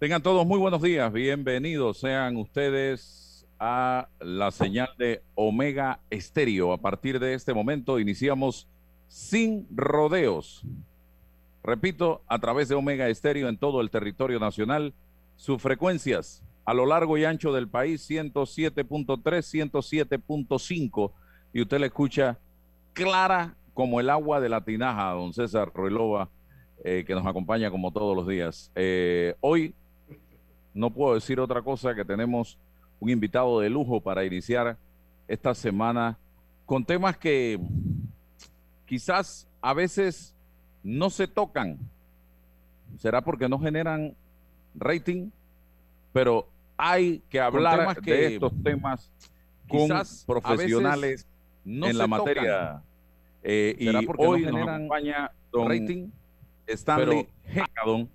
Tengan todos muy buenos días, bienvenidos sean ustedes a la señal de Omega Estéreo. A partir de este momento iniciamos sin rodeos. Repito, a través de Omega Estéreo en todo el territorio nacional, sus frecuencias a lo largo y ancho del país 107.3, 107.5 y usted la escucha clara como el agua de la tinaja, don César Ruelova, eh, que nos acompaña como todos los días. Eh, hoy no puedo decir otra cosa que tenemos un invitado de lujo para iniciar esta semana con temas que quizás a veces no se tocan. ¿Será porque no generan rating? Pero hay que hablar de estos temas con profesionales en la materia. Eh, y hoy no nos acompaña don rating? Stanley Hecadon,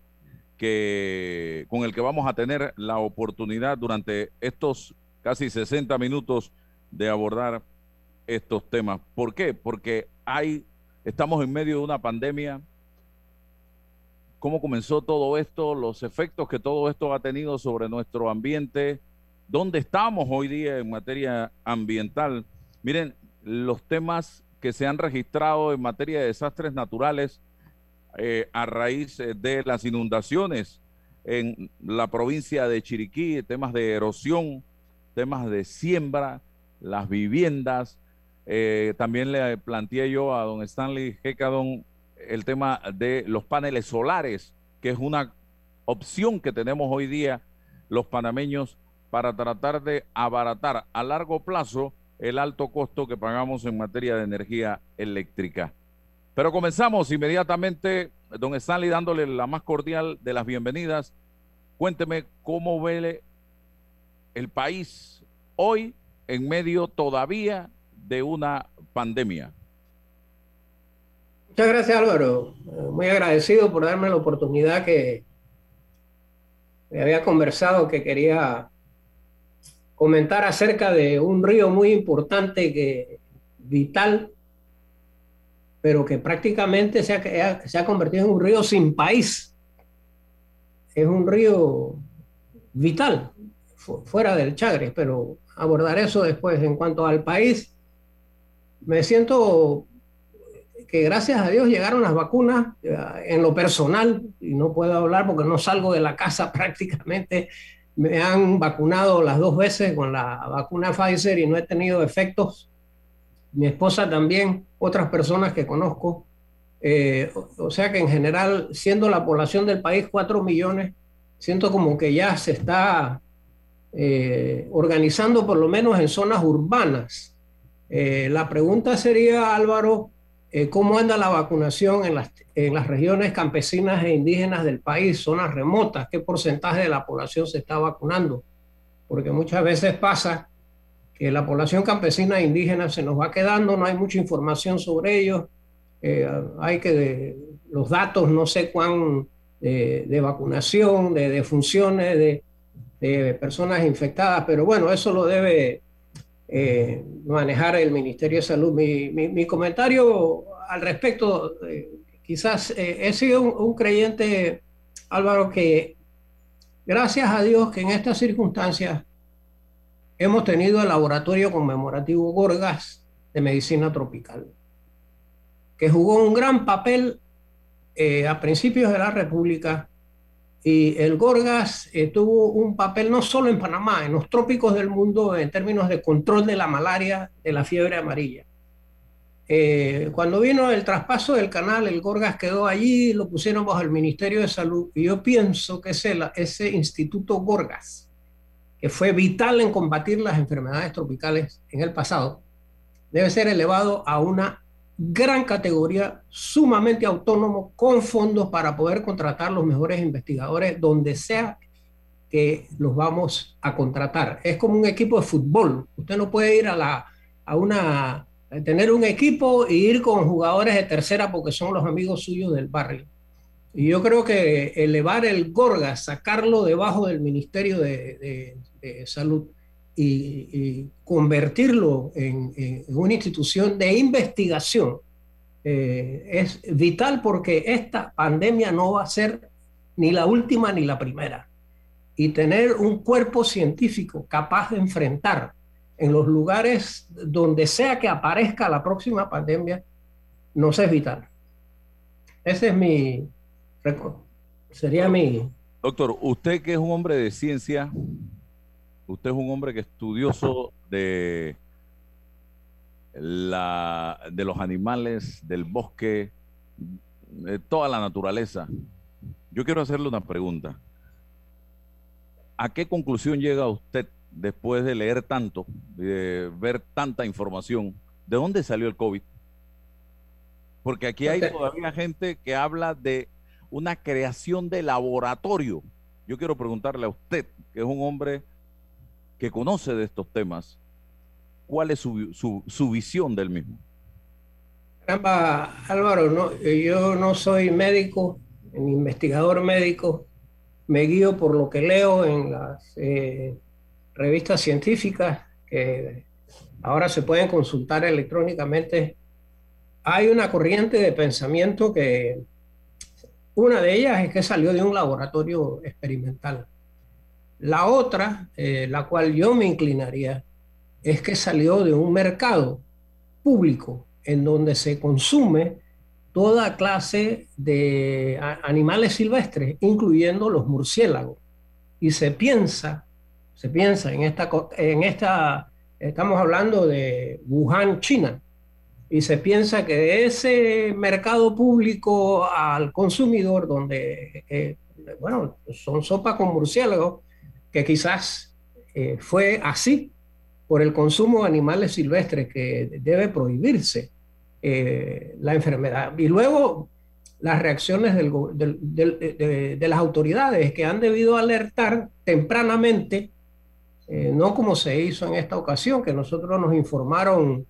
que, con el que vamos a tener la oportunidad durante estos casi 60 minutos de abordar estos temas. ¿Por qué? Porque hay Estamos en medio de una pandemia. ¿Cómo comenzó todo esto? Los efectos que todo esto ha tenido sobre nuestro ambiente. ¿Dónde estamos hoy día en materia ambiental? Miren, los temas que se han registrado en materia de desastres naturales eh, a raíz eh, de las inundaciones en la provincia de Chiriquí, temas de erosión, temas de siembra, las viviendas, eh, también le planteé yo a don Stanley Hecadon el tema de los paneles solares, que es una opción que tenemos hoy día los panameños para tratar de abaratar a largo plazo el alto costo que pagamos en materia de energía eléctrica. Pero comenzamos inmediatamente, don Stanley, dándole la más cordial de las bienvenidas. Cuénteme cómo ve el país hoy en medio todavía de una pandemia. Muchas gracias Álvaro, muy agradecido por darme la oportunidad que me había conversado que quería comentar acerca de un río muy importante que vital, pero que prácticamente se ha, se ha convertido en un río sin país. Es un río vital, fuera del Chagres, pero abordar eso después. En cuanto al país, me siento que gracias a Dios llegaron las vacunas eh, en lo personal, y no puedo hablar porque no salgo de la casa prácticamente. Me han vacunado las dos veces con la vacuna Pfizer y no he tenido efectos. Mi esposa también, otras personas que conozco. Eh, o, sea que en general, siendo la población del país 4 millones, siento como que ya se está eh, organizando por lo menos en zonas urbanas eh, la pregunta sería, Álvaro, ¿cómo anda la vacunación en las, en las regiones campesinas e indígenas del país, zonas remotas? ¿Qué porcentaje de la población se está vacunando? Porque muchas veces pasa que la población campesina e indígena se nos va quedando, no hay mucha información sobre ellos, eh, hay que, los datos no sé cuán de, vacunación, de, de funciones, de, personas infectadas, pero bueno, eso lo debe eh, manejar el Ministerio de Salud. Mi, comentario al respecto, eh, quizás eh, he sido un, creyente, Álvaro, que gracias a Dios que en estas circunstancias hemos tenido el laboratorio conmemorativo Gorgas de Medicina Tropical, que jugó un gran papel a principios de la República y el Gorgas eh, tuvo un papel no solo en Panamá, en los trópicos del mundo en términos de control de la malaria, de la fiebre amarilla. Eh, cuando vino el traspaso del canal, el Gorgas quedó allí, lo pusieron bajo el Ministerio de Salud. Y yo pienso que ese, ese Instituto Gorgas, que fue vital en combatir las enfermedades tropicales en el pasado, debe ser elevado a una gran categoría, sumamente autónomo, con fondos para poder contratar los mejores investigadores donde sea que los vamos a contratar. Es como un equipo de fútbol. Usted no puede ir a, la, a una tener un equipo e ir con jugadores de tercera porque son los amigos suyos del barrio. Y yo creo que elevar el Gorga, sacarlo debajo del Ministerio de, Salud y, convertirlo en, una institución de investigación eh, es vital porque esta pandemia no va a ser ni la última ni la primera. Y tener un cuerpo científico capaz de enfrentar en los lugares donde sea que aparezca la próxima pandemia, nos es vital. Ese es mi, sería mi... Doctor, usted que es un hombre de ciencia, usted es un hombre que estudioso de, la, de los animales, del bosque, de toda la naturaleza. Yo quiero hacerle una pregunta. ¿A qué conclusión llega usted después de leer tanto, de ver tanta información, ¿de dónde salió el COVID? Porque aquí hay todavía gente que habla de una creación de laboratorio. Yo quiero preguntarle a usted, que es un hombre que conoce de estos temas, ¿cuál es su, visión del mismo? Álvaro, no, yo no soy médico, investigador médico, me guío por lo que leo en las eh, revistas científicas que ahora se pueden consultar electrónicamente, hay una corriente de pensamiento que una de ellas es que salió de un laboratorio experimental. La otra, eh, la cual yo me inclinaría, es que salió de un mercado público en donde se consume toda clase de animales silvestres, incluyendo los murciélagos. Y se piensa se piensa en esta, en esta, estamos hablando de Wuhan, China, y se piensa que de ese mercado público al consumidor, donde, eh, bueno, son sopa con murciélagos, que quizás eh, fue así por el consumo de animales silvestres que debe prohibirse eh, la enfermedad. Y luego las reacciones de, las autoridades que han debido alertar tempranamente eh, no como se hizo en esta ocasión, que nosotros nos informaron,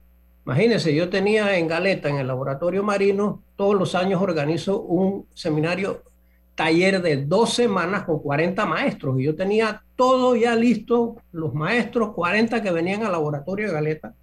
imagínense, yo tenía en Galeta, en el laboratorio marino, todos los años organizo un seminario, taller de dos semanas con 40 maestros, y yo tenía todo ya listo, los maestros, 40 que venían al laboratorio de Galeta.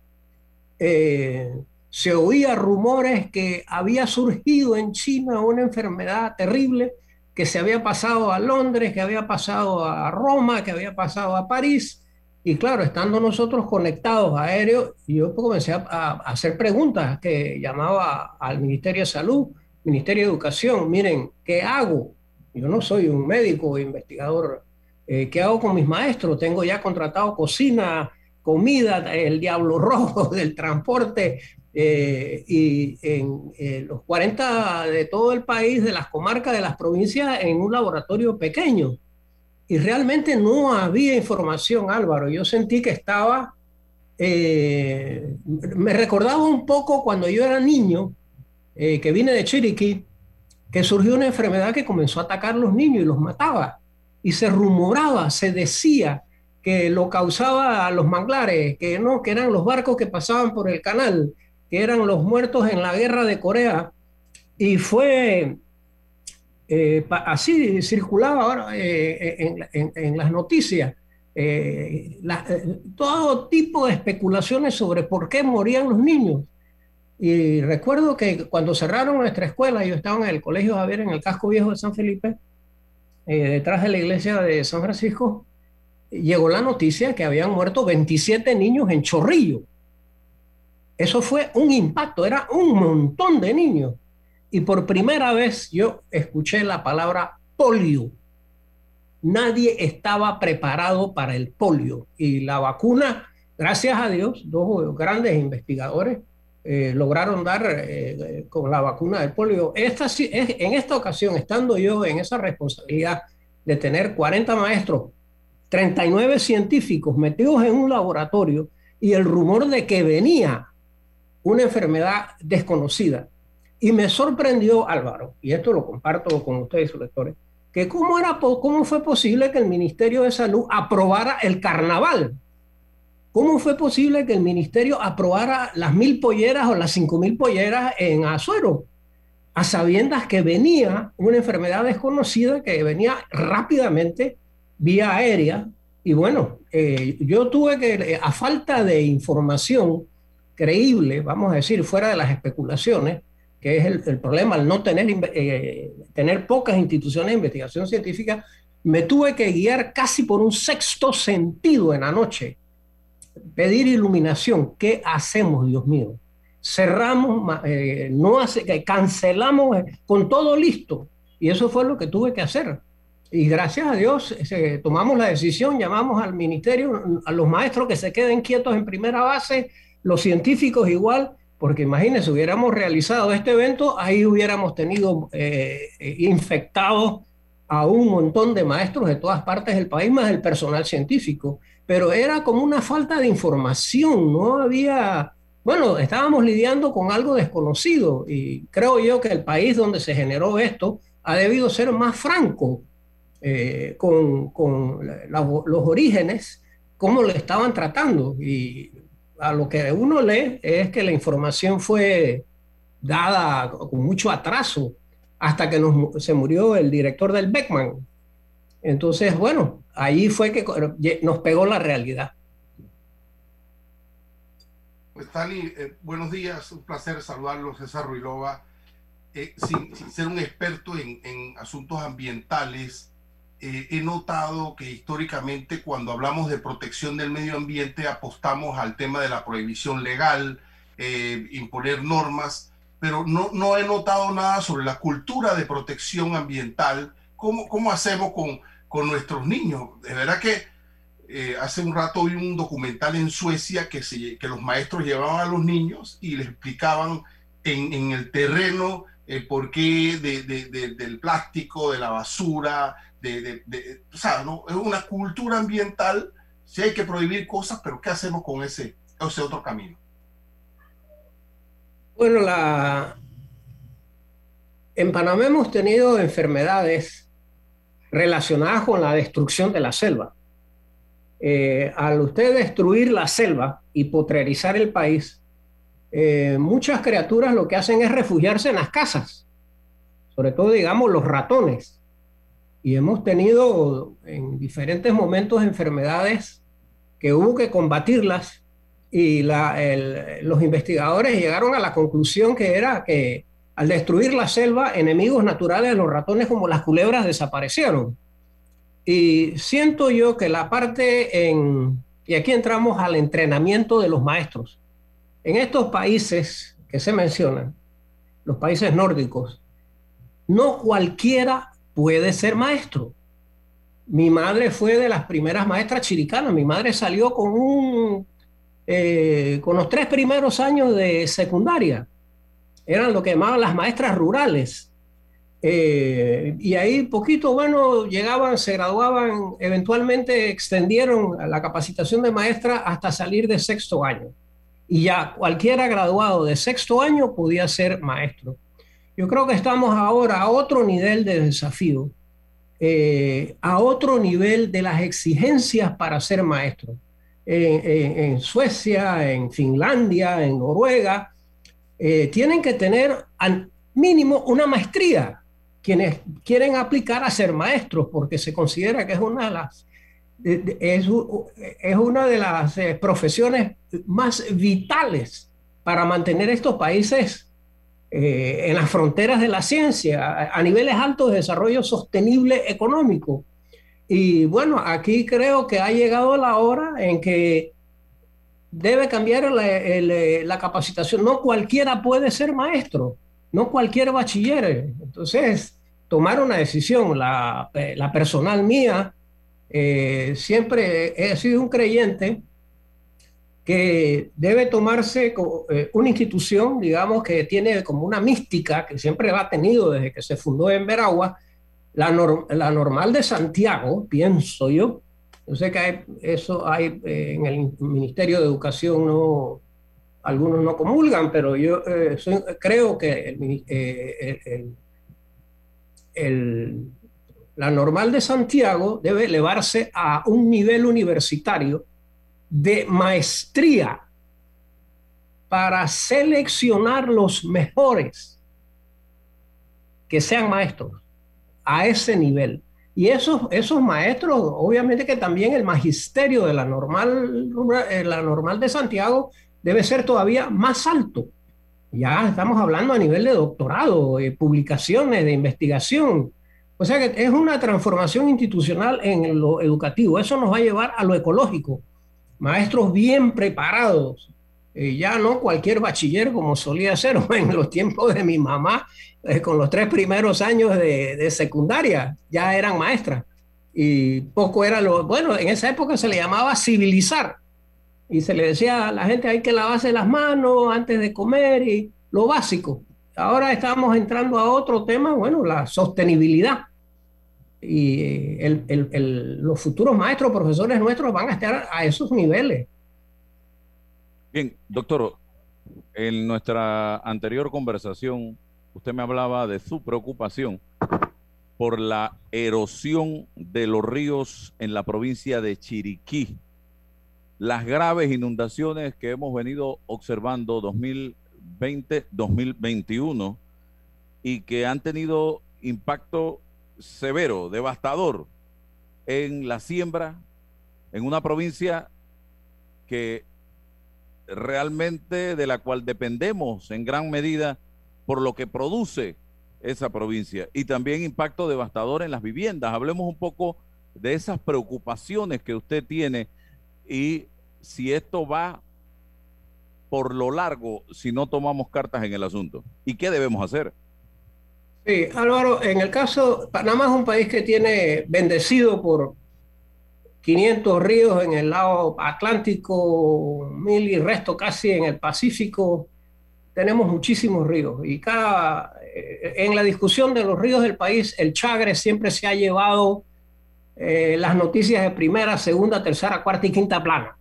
Eh, se oía rumores que había surgido en China una enfermedad terrible que se había pasado a Londres, que había pasado a Roma, que había pasado a París, y claro, estando nosotros conectados aéreos, yo comencé a, hacer preguntas que llamaba al Ministerio de Salud, Ministerio de Educación, miren, ¿qué hago? Yo no soy un médico investigador. Eh, ¿Qué hago con mis maestros? Tengo ya contratado cocina, comida, el diablo rojo del transporte, eh, y en los 40 de todo el país, de las comarcas, de las provincias, en un laboratorio pequeño y realmente no había información, Álvaro. Yo sentí que estaba, eh, me recordaba un poco cuando yo era niño, eh, que vine de Chiriquí, que surgió una enfermedad que comenzó a atacar a los niños y los mataba. Y se rumoraba, se decía que lo causaba a los manglares, que no, que eran los barcos que pasaban por el canal, que eran los muertos en la guerra de Corea. Y fue eh, así circulaba ahora eh, en, las noticias eh, todo tipo de especulaciones sobre por qué morían los niños. Y recuerdo que cuando cerraron nuestra escuela, yo estaba en el Colegio Javier, en el casco viejo de San Felipe, detrás de la iglesia de San Francisco, llegó la noticia que habían muerto 27 niños en Chorrillo. Eso fue un impacto, era un montón de niños. Y por primera vez yo escuché la palabra polio. Nadie estaba preparado para el polio. Y la vacuna, gracias a Dios, dos grandes investigadores eh, lograron dar eh, con la vacuna del polio. Esta, en esta ocasión, estando yo en esa responsabilidad de tener 40 maestros, 39 científicos metidos en un laboratorio y el rumor de que venía una enfermedad desconocida. Y me sorprendió, Álvaro, y esto lo comparto con ustedes, sus lectores, que cómo, era, cómo fue posible que el Ministerio de Salud aprobara el carnaval. ¿Cómo fue posible que el ministerio aprobara las mil polleras o las cinco mil polleras en Azuero? A sabiendas que venía una enfermedad desconocida que venía rápidamente vía aérea. Y bueno, eh, yo tuve que, a falta de información creíble, vamos a decir, fuera de las especulaciones, que es el, problema al no tener, eh, tener pocas instituciones de investigación científica, me tuve que guiar casi por un sexto sentido en la noche. Pedir iluminación. ¿Qué hacemos, Dios mío? Cerramos, eh, no hace, cancelamos eh, con todo listo. Y eso fue lo que tuve que hacer. Y gracias a Dios tomamos la decisión, llamamos al ministerio, a los maestros que se queden quietos en primera base, los científicos igual, porque imagínense, hubiéramos realizado este evento, ahí hubiéramos tenido eh, infectados a un montón de maestros de todas partes del país, más el personal científico. Pero era como una falta de información, no había, bueno, estábamos lidiando con algo desconocido y creo yo que el país donde se generó esto ha debido ser más franco eh, con, con los orígenes, cómo lo estaban tratando. Y a lo que uno lee es que la información fue dada con mucho atraso hasta que se murió el director del Beckman. Entonces, bueno, ahí fue que nos pegó la realidad. Pues Tali, eh, buenos días, un placer saludarlos, César Ruilova. Eh, sin, ser un experto en, en asuntos ambientales, eh, he notado que históricamente cuando hablamos de protección del medio ambiente apostamos al tema de la prohibición legal, eh, imponer normas, pero no, no he notado nada sobre la cultura de protección ambiental. ¿Cómo, cómo hacemos con, con nuestros niños? De verdad que eh, hace un rato vi un documental en Suecia que, se, que los maestros llevaban a los niños y les explicaban en, en el terreno el porqué de, de, del plástico, de la basura, de, o sea, ¿no? es una cultura ambiental, si hay que prohibir cosas, pero ¿qué hacemos con ese, ese otro camino? Bueno, la... en Panamá hemos tenido enfermedades relacionadas con la destrucción de la selva. Eh, al usted destruir la selva y potrerizar el país, eh, muchas criaturas lo que hacen es refugiarse en las casas, sobre todo, digamos, los ratones y hemos tenido en diferentes momentos enfermedades que hubo que combatirlas y los investigadores llegaron a la conclusión que era que al destruir la selva, enemigos naturales de los ratones como las culebras desaparecieron. Y siento yo que la parte en, y aquí entramos al entrenamiento de los maestros, en estos países que se mencionan, los países nórdicos, no cualquiera puede ser maestro. Mi madre fue de las primeras maestras chiricanas. Mi madre salió con un eh, con los tres primeros años de secundaria. Eran lo que llamaban las maestras rurales. Eh, y ahí poquito, bueno, llegaban, se graduaban, eventualmente extendieron la capacitación de maestra hasta salir de sexto año. Y ya cualquiera graduado de sexto año podía ser maestro. Yo creo que estamos ahora a otro nivel de desafío, eh, a otro nivel de las exigencias para ser maestro. en Suecia, en Finlandia, en Noruega, eh, tienen que tener al mínimo una maestría quienes quieren aplicar a ser maestros, porque se considera que es una de las, es, es una de las eh, profesiones más vitales para mantener estos países eh, en las fronteras de la ciencia, a, niveles altos de desarrollo sostenible económico. Y bueno, aquí creo que ha llegado la hora en que debe cambiar la, capacitación. No cualquiera puede ser maestro, no cualquier bachiller. Entonces, tomar una decisión, la, eh, personal mía, eh, siempre he sido un creyente que debe tomarse eh, una institución, digamos, que tiene como una mística que siempre ha tenido desde que se fundó en Veragua, la normal de Santiago, pienso yo. Yo sé que hay, eso hay eh, en el Ministerio de Educación, no, algunos no comulgan, pero yo creo que la normal de Santiago debe elevarse a un nivel universitario de maestría para seleccionar los mejores que sean maestros a ese nivel. Y esos, esos maestros, obviamente que también el magisterio de la normal, eh, la normal de Santiago debe ser todavía más alto. Ya estamos hablando a nivel de doctorado, de publicaciones, de investigación. O sea que es una transformación institucional en lo educativo. Eso nos va a llevar a lo ecológico. Maestros bien preparados, eh, ya no cualquier bachiller como solía ser en los tiempos de mi mamá, eh, con los tres primeros años de, secundaria, ya eran maestras. Y poco era lo, bueno, en esa época se le llamaba civilizar. Y se le decía a la gente hay que lavarse las manos antes de comer y lo básico. Ahora estamos entrando a otro tema, bueno, la sostenibilidad. Y los futuros maestros, profesores nuestros van a estar a esos niveles Bien, doctor, en nuestra anterior conversación, usted me hablaba de su preocupación por la erosión de los ríos en la provincia de Chiriquí, las graves inundaciones que hemos venido observando 2020-2021 y que han tenido impacto severo, devastador en la siembra, en una provincia que realmente de la cual dependemos en gran medida por lo que produce esa provincia y también impacto devastador en las viviendas. Hablemos un poco de esas preocupaciones que usted tiene y si esto va por lo largo si no tomamos cartas en el asunto. ¿Y qué debemos hacer? Sí, Álvaro, en el caso, Panamá es un país que tiene bendecido por 500 ríos en el lado Atlántico, mil y resto casi en el Pacífico. Tenemos muchísimos ríos y cada eh, en la discusión de los ríos del país, el Chagre siempre se ha llevado eh, las noticias de primera, segunda, tercera, cuarta y quinta plana.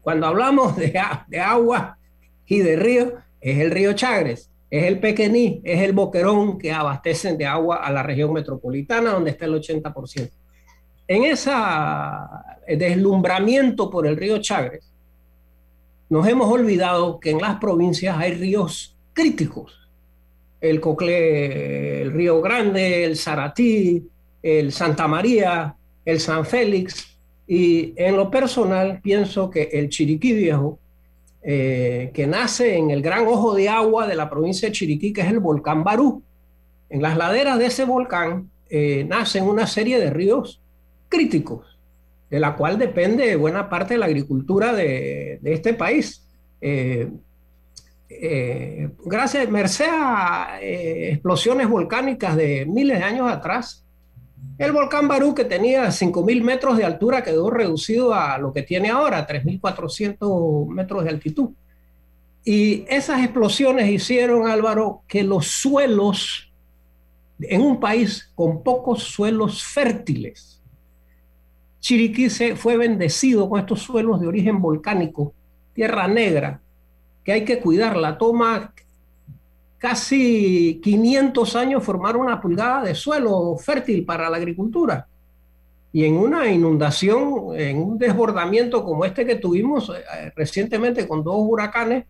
cuando hablamos de, agua y de río, es el río Chagres, es el Pequení, es el Boquerón que abastecen de agua a la región metropolitana, donde está el 80% en ese deslumbramiento por el río Chagres, nos hemos olvidado que en las provincias hay ríos críticos. El Cocle, el Río Grande, el Saratí, el Santa María, el San Félix. Y en lo personal pienso que el Chiriquí Viejo, eh, que nace en el gran ojo de agua de la provincia de Chiriquí, que es el volcán Barú. En las laderas de ese volcán eh, nacen una serie de ríos críticos, de la cual depende buena parte de la agricultura de, este país. Eh, eh, gracias, merced a eh, explosiones volcánicas de miles de años atrás, el volcán Barú, que tenía 5.000 metros de altura, quedó reducido a lo que tiene ahora, 3.400 metros de altitud. Y esas explosiones hicieron, Álvaro, que los suelos en un país con pocos suelos fértiles, Chiriquí se fue bendecido con estos suelos de origen volcánico, tierra negra, que hay que cuidarla. Toma casi 500 años formar una pulgada de suelo fértil para la agricultura. Y en una inundación, en un desbordamiento como este que tuvimos eh, recientemente con dos huracanes,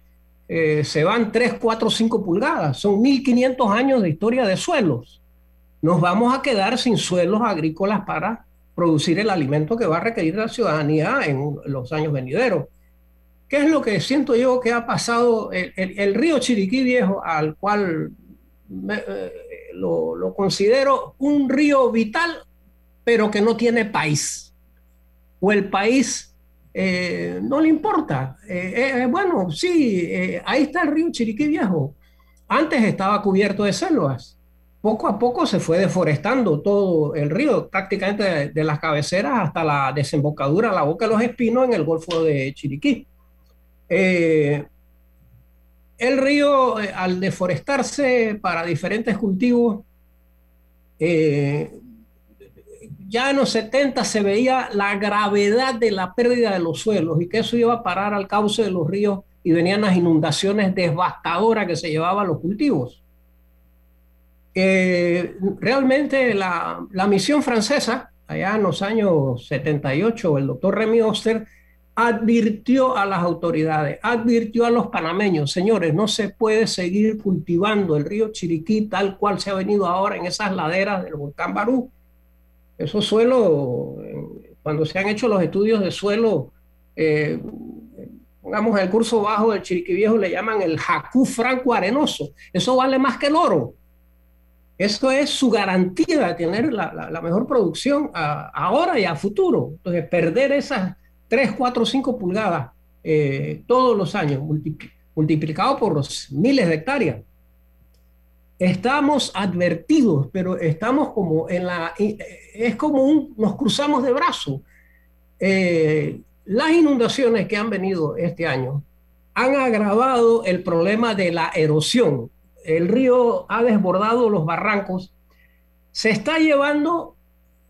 eh, se van 3, 4, 5 pulgadas. Son 1500 años de historia de suelos. Nos vamos a quedar sin suelos agrícolas para producir el alimento que va a requerir la ciudadanía en los años venideros. ¿Qué es lo que siento yo que ha pasado? El, río Chiriquí Viejo, al cual eh, lo, considero un río vital, pero que no tiene país. O el país eh, no le importa. Eh, bueno, sí, ahí está el río Chiriquí Viejo. Antes estaba cubierto de selvas poco a poco se fue deforestando todo el río, prácticamente de, las cabeceras hasta la desembocadura, la boca de los espinos en el Golfo de Chiriquí. Eh, el río, eh, al deforestarse para diferentes cultivos, eh, ya en los 70 se veía la gravedad de la pérdida de los suelos y que eso iba a parar al cauce de los ríos y venían las inundaciones devastadoras que se llevaban los cultivos. Eh, realmente la, la, misión francesa, allá en los años 78, el doctor Remy Oster advirtió a las autoridades, advirtió a los panameños, señores, no se puede seguir cultivando el río Chiriquí tal cual se ha venido ahora en esas laderas del volcán Barú. Esos suelos, cuando se han hecho los estudios de suelo, eh, pongamos el curso bajo del Chiriquí Viejo, le llaman el jacú franco arenoso. Eso vale más que el oro. Esto es su garantía de tener la, mejor producción ahora y a futuro. Entonces, perder esas 3, 4, 5 pulgadas eh, todos los años, multiplicado por los miles de hectáreas. Estamos advertidos, pero estamos como en la... Eh, es como un, nos cruzamos de brazos. Eh, las inundaciones que han venido este año han agravado el problema de la erosión. El río ha desbordado los barrancos, se está llevando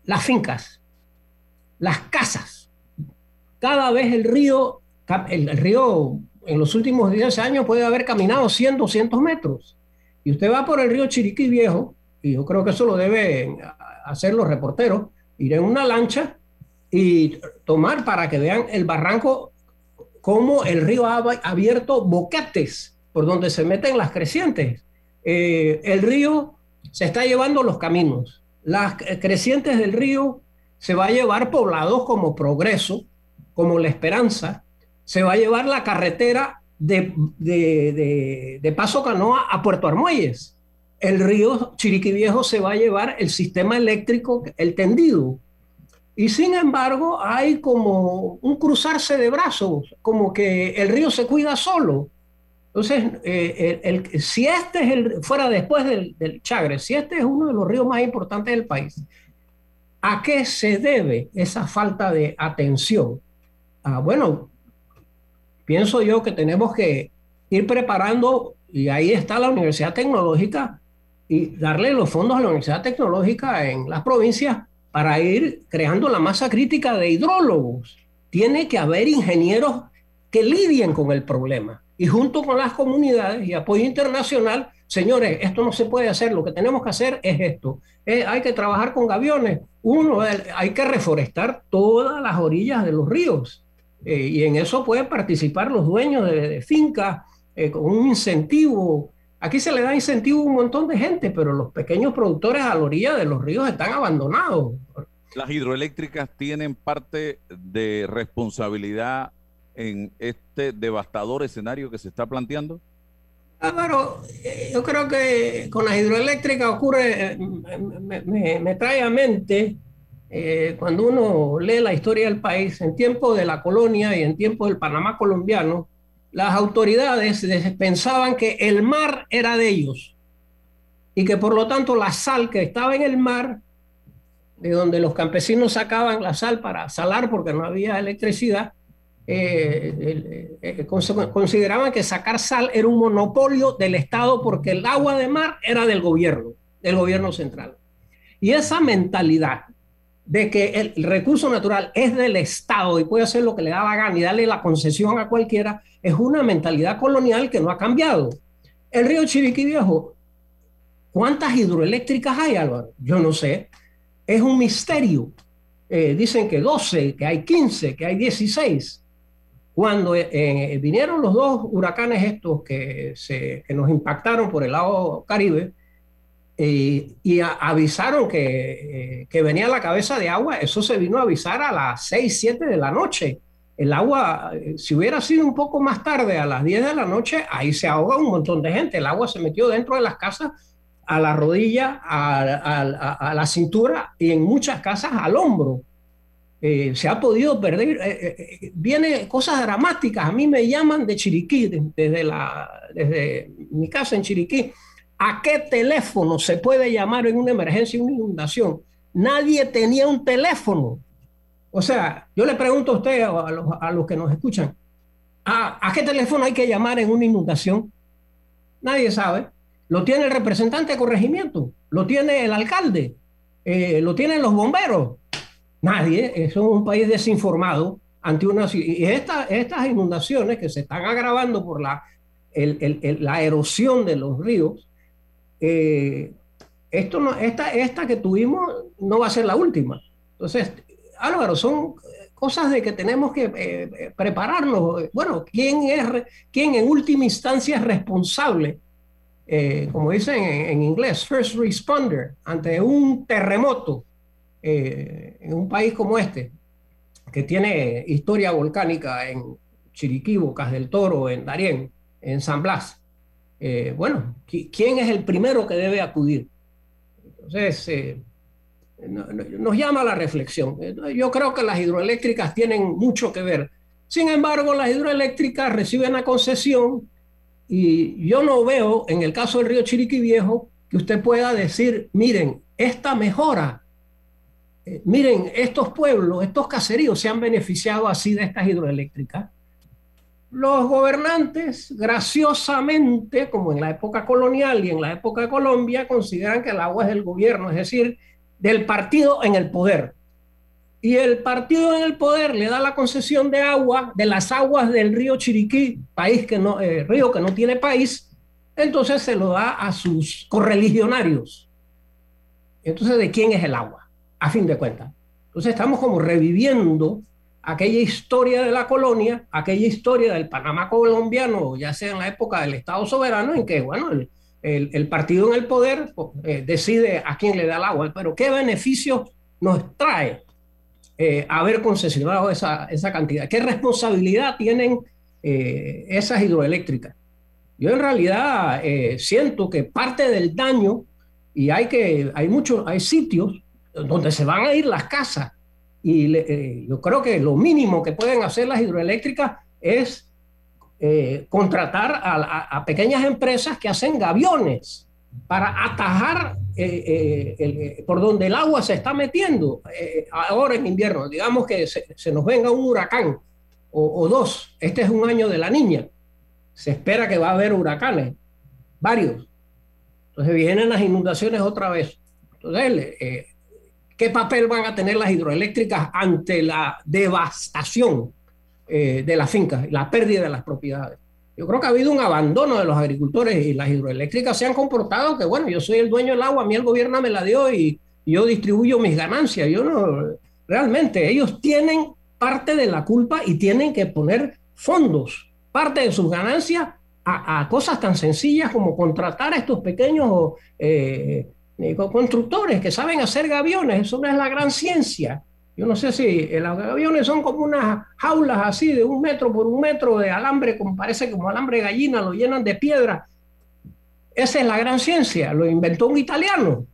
las fincas, las casas cada vez el río, el, río en los últimos 10 años puede haber caminado 100, 200 metros. Y usted va por el río Chiriquí Viejo, y yo creo que eso lo deben hacer los reporteros, ir en una lancha y tomar para que vean el barranco, cómo el río ha abierto boquetes por donde se meten las crecientes. Eh, el río se está llevando los caminos. Las crecientes del río se va a llevar poblados como Progreso, como La Esperanza, se va a llevar la carretera de, de, Paso Canoa a Puerto Armuelles. El río Chiriquí Viejo se va a llevar el sistema eléctrico, el tendido. Y sin embargo, hay como un cruzarse de brazos, como que el río se cuida solo. Entonces, eh, el, si este es el, fuera después del, del Chagre, si este es uno de los ríos más importantes del país, ¿a qué se debe esa falta de atención? Ah, bueno, pienso yo que tenemos que ir preparando, y ahí está la Universidad Tecnológica, y darle los fondos a la Universidad Tecnológica en las provincias para ir creando la masa crítica de hidrólogos. Tiene que haber ingenieros que lidien con el problema. Y junto con las comunidades y apoyo internacional, señores, esto no se puede hacer, lo que tenemos que hacer es esto. Eh, hay que trabajar con gaviones. Uno, hay que reforestar todas las orillas de los ríos. Eh, y en eso pueden participar los dueños de, fincas eh, con un incentivo. Aquí se le da incentivo a un montón de gente, pero los pequeños productores a la orilla de los ríos están abandonados. Las hidroeléctricas tienen parte de responsabilidad en este devastador escenario que se está planteando. Álvaro, eh, yo creo que con las hidroeléctricas ocurre, me, me trae a mente eh, cuando uno lee la historia del país, en tiempo de la colonia y en tiempo del Panamá colombiano, las autoridades pensaban que el mar era de ellos y que por lo tanto la sal que estaba en el mar, de donde los campesinos sacaban la sal para salar porque no había electricidad, eh, eh, consideraban que sacar sal era un monopolio del Estado porque el agua de mar era del gobierno, del gobierno central. Y esa mentalidad de que el recurso natural es del Estado y puede hacer lo que le da la gana y darle la concesión a cualquiera, es una mentalidad colonial que no ha cambiado. El río Chiriquí Viejo, ¿cuántas hidroeléctricas hay, Álvaro? Yo no sé. Es un misterio. Eh, dicen que 12, que hay 15, que hay 16. Cuando eh, vinieron los dos huracanes estos que, se, nos impactaron por el lado Caribe, y avisaron que, eh, que, venía la cabeza de agua, eso se vino a avisar a las 6, 7 de la noche. El agua, eh, si hubiera sido un poco más tarde, a las 10 de la noche, ahí se ahoga un montón de gente. El agua se metió dentro de las casas, a la rodilla, a, la cintura y en muchas casas al hombro. Eh, se ha podido perder, viene cosas dramáticas. A mí me llaman de Chiriquí, desde, la, desde mi casa en Chiriquí ¿A qué teléfono se puede llamar en una emergencia, una inundación? Nadie tenía un teléfono. O sea, yo le pregunto a usted, a los, que nos escuchan, ¿a, qué teléfono hay que llamar en una inundación? Nadie sabe. Lo tiene el representante de corregimiento, lo tiene el alcalde, eh, lo tienen los bomberos. Nadie, es un país desinformado. ante una... Y estas inundaciones que se están agravando por la, la erosión de los ríos, eh, esto no, esta, esta que tuvimos no va a ser la última. Entonces, Álvaro, son cosas de que tenemos que eh, eh, prepararnos. Bueno, ¿quién, es, ¿quién en última instancia es responsable? como dicen en, inglés, first responder, ante un terremoto en un país como este, que tiene historia volcánica en Chiriquí, Bocas del Toro, en Darién, en San Blas. Eh, bueno, ¿quién es el primero que debe acudir? Entonces, eh, nos llama la reflexión. Yo creo que las hidroeléctricas tienen mucho que ver. Sin embargo, las hidroeléctricas reciben la concesión y yo no veo, en el caso del río Chiriquí Viejo, que usted pueda decir, miren, esta mejora, eh, miren, estos pueblos, estos caseríos se han beneficiado así de estas hidroeléctricas los gobernantes, graciosamente, como en la época colonial y en la época de Colombia, consideran que el agua es del gobierno, es decir, del partido en el poder. Y el partido en el poder le da la concesión de agua, de las aguas del río Chiriquí, país que no, eh, río que no tiene país, entonces se lo da a sus correligionarios. Entonces, ¿de quién es el agua? A fin de cuentas. Entonces estamos como reviviendo aquella historia de la colonia, aquella historia del Panamá colombiano, ya sea en la época del Estado soberano, en que, bueno, el, partido en el poder pues, eh, decide a quién le da el agua, pero qué beneficio nos trae eh, haber concesionado esa, cantidad, qué responsabilidad tienen eh, esas hidroeléctricas. Yo en realidad siento que parte del daño, y hay que, hay muchos, hay sitios donde se van a ir las casas y eh, yo creo que lo mínimo que pueden hacer las hidroeléctricas es eh, contratar a, pequeñas empresas que hacen gaviones para atajar eh, por donde el agua se está metiendo ahora en invierno. Digamos que se, nos venga un huracán o, dos. Este es un año de la niña. Se espera que va a haber huracanes, varios. Entonces vienen las inundaciones otra vez. Entonces, ¿Qué papel van a tener las hidroeléctricas ante la devastación eh, de las fincas, la pérdida de las propiedades? Yo creo que ha habido un abandono de los agricultores y las hidroeléctricas se han comportado que, bueno, yo soy el dueño del agua, a mí el gobierno me la dio y, yo distribuyo mis ganancias. Yo no, realmente ellos tienen parte de la culpa y tienen que poner fondos, parte de sus ganancias a, cosas tan sencillas como contratar a estos pequeños eh, constructores que saben hacer gaviones, eso no es la gran ciencia. Yo no sé si los gaviones son como unas jaulas así de un metro por un metro de alambre, como parece como alambre gallina, lo llenan de piedra. Esa es la gran ciencia, lo inventó un italiano.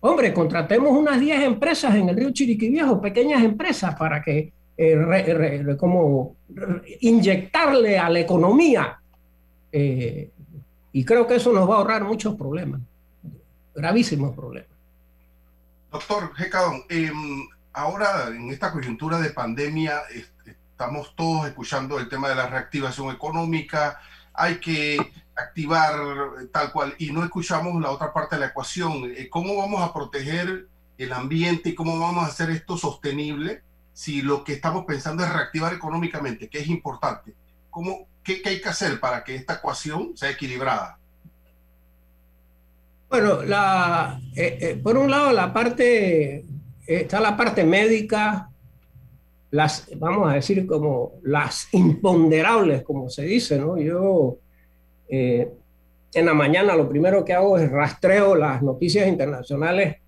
Hombre, contratemos unas 10 empresas en el río Chiriquí Viejo, pequeñas empresas, para que eh, como inyectarle a la economía. Eh, y creo que eso nos va a ahorrar muchos problemas gravísimos problemas. Doctor Gecadón, em, ahora en esta coyuntura de pandemia estamos todos escuchando el tema de la reactivación económica, hay que activar tal cual y no escuchamos la otra parte de la ecuación. Eh, ¿Cómo vamos a proteger el ambiente y cómo vamos a hacer esto sostenible si lo que estamos pensando es reactivar económicamente, que es importante? ¿Cómo, qué, qué hay que hacer para que esta ecuación sea equilibrada? Bueno, la, eh, eh, por un lado la parte, está la parte médica, las, vamos a decir como las imponderables, como se dice, ¿no? Yo eh, en la mañana lo primero que hago es rastreo las noticias internacionales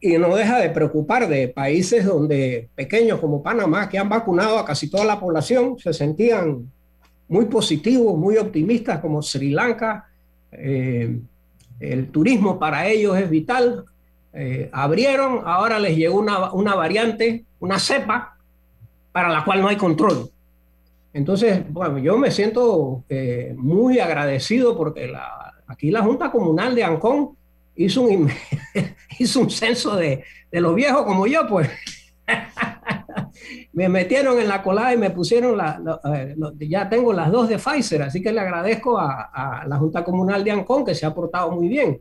y no deja de preocupar de países donde pequeños como Panamá, que han vacunado a casi toda la población, se sentían muy positivos, muy optimistas, como Sri Lanka, eh, el turismo para ellos es vital. Eh, abrieron, ahora les llegó una, variante, una cepa, para la cual no hay control. Entonces, bueno, yo me siento eh, muy agradecido porque aquí la Junta Comunal de Ancón hizo un, hizo un censo de, de los viejos como yo, pues me metieron en la colada y me pusieron la, ya tengo las dos de Pfizer, así que le agradezco a, la Junta Comunal de Ancón que se ha portado muy bien.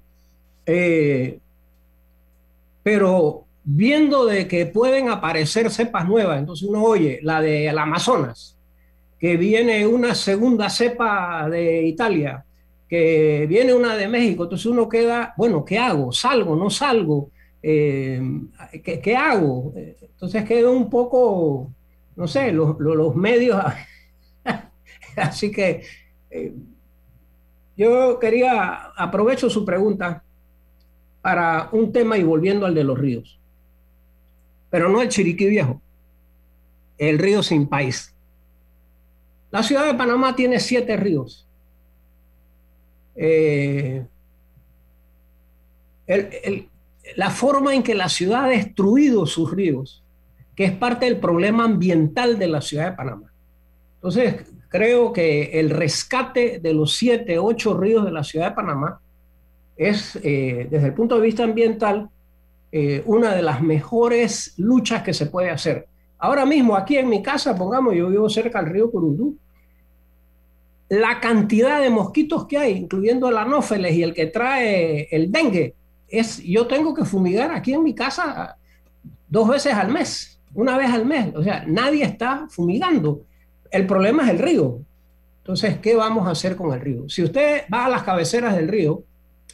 Eh, pero viendo de que pueden aparecer cepas nuevas. Entonces uno oye la de Amazonas, que viene una segunda cepa de Italia, que viene una de México. Entonces uno queda, bueno, ¿qué hago? ¿Salgo? ¿No salgo? Eh, ¿qué, hago? Entonces queda un poco, no sé, los, medios. Así que eh, yo quería, aprovecho su pregunta para un tema y volviendo al de los ríos pero no el Chiriquí Viejo, el río Sin País. La ciudad de Panamá tiene siete ríos. Eh, la forma en que la ciudad ha destruido sus ríos, que es parte del problema ambiental de la ciudad de Panamá. Entonces, creo que el rescate de los siete, ocho ríos de la ciudad de Panamá es, eh, desde el punto de vista ambiental, eh, una de las mejores luchas que se puede hacer. Ahora mismo aquí en mi casa, pongamos, yo vivo cerca del río Curundú, la cantidad de mosquitos que hay, incluyendo el anófeles y el que trae el dengue, es, yo tengo que fumigar aquí en mi casa dos veces al mes, una vez al mes. O sea, nadie está fumigando. El problema es el río. Entonces, ¿qué vamos a hacer con el río? Si usted va a las cabeceras del río,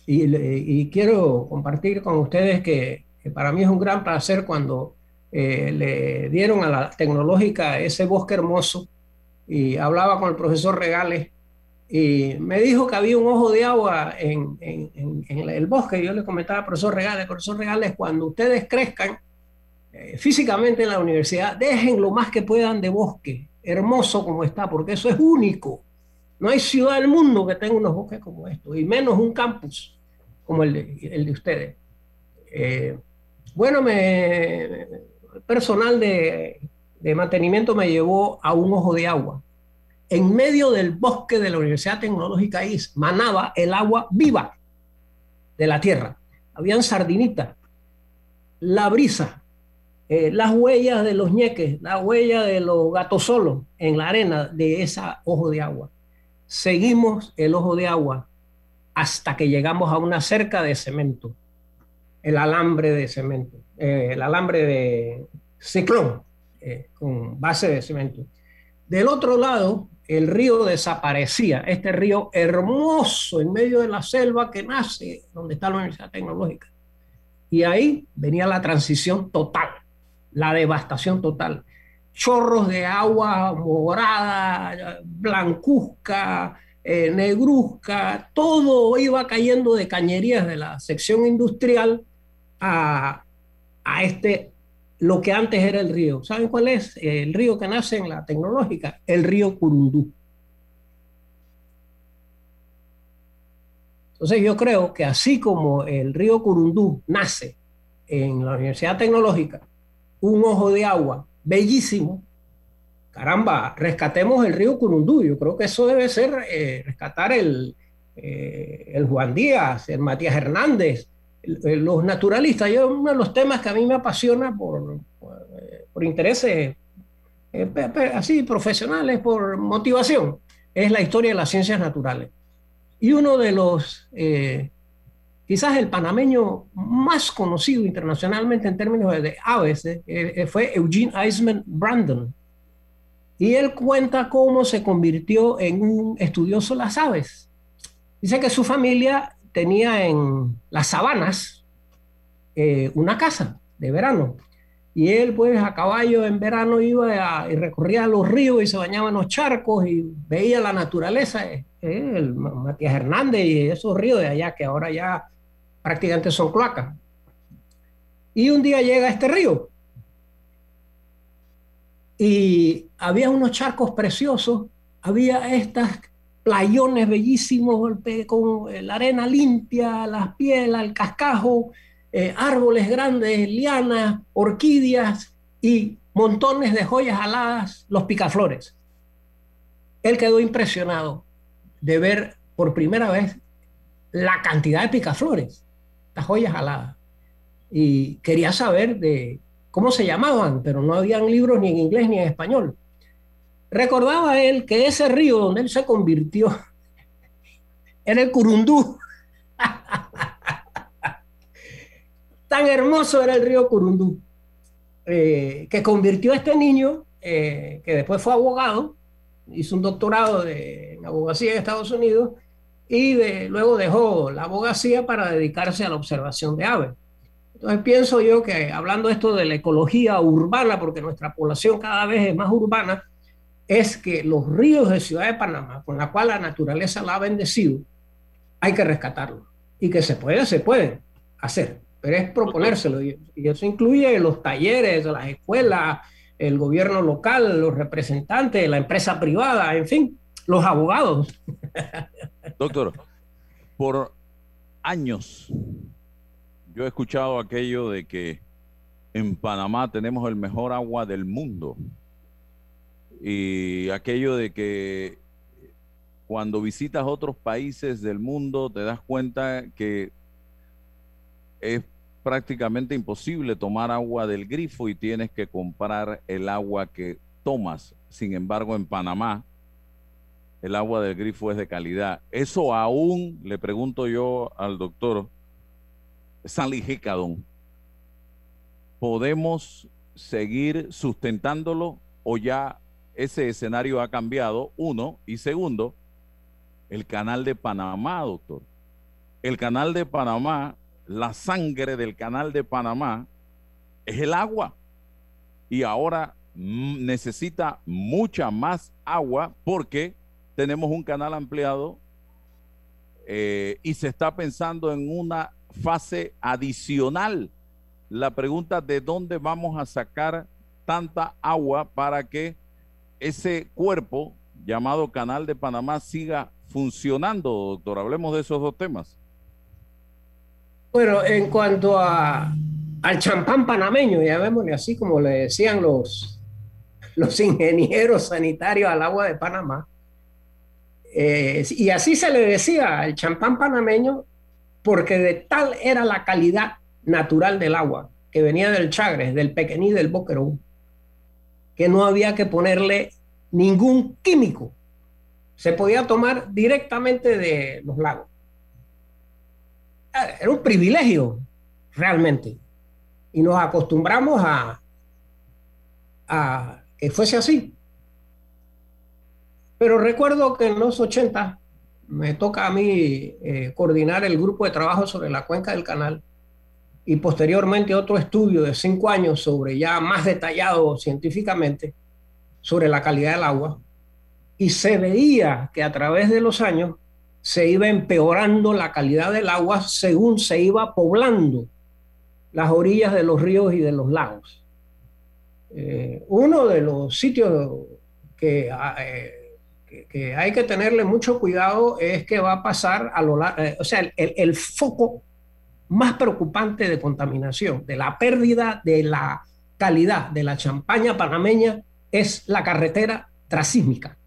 y, quiero compartir con ustedes que, para mí es un gran placer cuando eh, le dieron a la tecnológica ese bosque hermoso y hablaba con el profesor Regales y me dijo que había un ojo de agua en, el bosque. Yo le comentaba profesor Regales, profesor Regales, cuando ustedes crezcan eh, físicamente en la universidad, dejen lo más que puedan de bosque, hermoso como está, porque eso es único. No hay ciudad del mundo que tenga unos bosques como estos, y menos un campus como el de, ustedes. Eh, bueno, me, personal de, mantenimiento me llevó a un ojo de agua. En medio del bosque de la Universidad Tecnológica IS manaba el agua viva de la tierra. Habían sardinitas, la brisa, eh, las huellas de los ñeques, la huella de los gatos solos en la arena de ese ojo de agua. Seguimos el ojo de agua hasta que llegamos a una cerca de cemento, el alambre de cemento, eh, el alambre de ciclón eh, con base de cemento. Del otro lado, el río desaparecía, este río hermoso en medio de la selva que nace donde está la Universidad Tecnológica. Y ahí venía la transición total, la devastación total. Chorros de agua morada, blancuzca, eh, negruzca, todo iba cayendo de cañerías de la sección industrial a, este, lo que antes era el río. ¿Saben cuál es? El río que nace en la tecnológica, el río Curundú. Entonces yo creo que así como el río Curundú nace en la Universidad Tecnológica, un ojo de agua bellísimo, caramba, rescatemos el río Curundú. Yo creo que eso debe ser eh, rescatar el, eh, el Juan Díaz, el Matías Hernández, los naturalistas. Yo, uno de los temas que a mí me apasiona por, por, intereses eh, así profesionales, por motivación, es la historia de las ciencias naturales. Y uno de los, quizás el panameño más conocido internacionalmente en términos de aves, fue Eugene Eisman Brandon y él cuenta cómo se convirtió en un estudioso de las aves. Dice que su familia tenía en las sabanas eh, una casa de verano. Y él, pues, a caballo en verano iba y recorría los ríos y se bañaba en los charcos y veía la naturaleza. Eh, el Matías Hernández y esos ríos de allá que ahora ya prácticamente son cloacas. Y un día llega a este río y había unos charcos preciosos, había estas playones bellísimos con la arena limpia, las pielas, el cascajo, eh, árboles grandes, lianas, orquídeas y montones de joyas aladas, los picaflores. Él quedó impresionado de ver por primera vez la cantidad de picaflores, las joyas aladas. Y quería saber de cómo se llamaban, pero no habían libros ni en inglés ni en español. Recordaba él que ese río donde él se convirtió era el Curundú. Tan hermoso era el río Curundú, eh, que convirtió a este niño, eh, que después fue abogado, hizo un doctorado en abogacía en Estados Unidos, y luego dejó la abogacía para dedicarse a la observación de aves. Entonces pienso yo que hablando esto de la ecología urbana, porque nuestra población cada vez es más urbana, es que los ríos de Ciudad de Panamá, con la cual la naturaleza la ha bendecido, hay que rescatarlos. Y que se puede, se puede hacer, pero es proponérselo. Y eso incluye los talleres, las escuelas, el gobierno local, los representantes, la empresa privada, en fin, los abogados. Doctor, por años yo he escuchado aquello de que en Panamá tenemos el mejor agua del mundo y aquello de que cuando visitas otros países del mundo te das cuenta que es prácticamente imposible tomar agua del grifo y tienes que comprar el agua que tomas. Sin embargo, en Panamá el agua del grifo es de calidad. Eso aún, le pregunto yo al doctor Sanli Hicadón, ¿podemos seguir sustentándolo o ya ese escenario ha cambiado? Uno. Y segundo, el canal de Panamá, doctor. El canal de Panamá, la sangre del canal de Panamá es el agua. Y ahora mm, necesita mucha más agua porque tenemos un canal ampliado eh, y se está pensando en una fase adicional. La pregunta de dónde vamos a sacar tanta agua para que ese cuerpo llamado Canal de Panamá siga funcionando, doctor. Hablemos de esos dos temas. Bueno, en cuanto al champán panameño, llamémosle así como le decían los, los ingenieros sanitarios al agua de Panamá, eh, y así se le decía el champán panameño porque de tal era la calidad natural del agua que venía del Chagres, del Pequeñí, del Boquerón, que no había que ponerle ningún químico. Se podía tomar directamente de los lagos. Era un privilegio, realmente. Y nos acostumbramos a, a que fuese así. Pero recuerdo que en los 80 me toca a mí eh, coordinar el grupo de trabajo sobre la cuenca del canal y posteriormente otro estudio de cinco años sobre ya más detallado científicamente sobre la calidad del agua y se veía que a través de los años se iba empeorando la calidad del agua según se iba poblando las orillas de los ríos y de los lagos. Eh, uno de los sitios que eh, que, hay que tenerle mucho cuidado es que va a pasar a lo largo, eh, o sea, el, el, foco más preocupante de contaminación, de la pérdida de la calidad de la champaña panameña es la carretera trasísmica.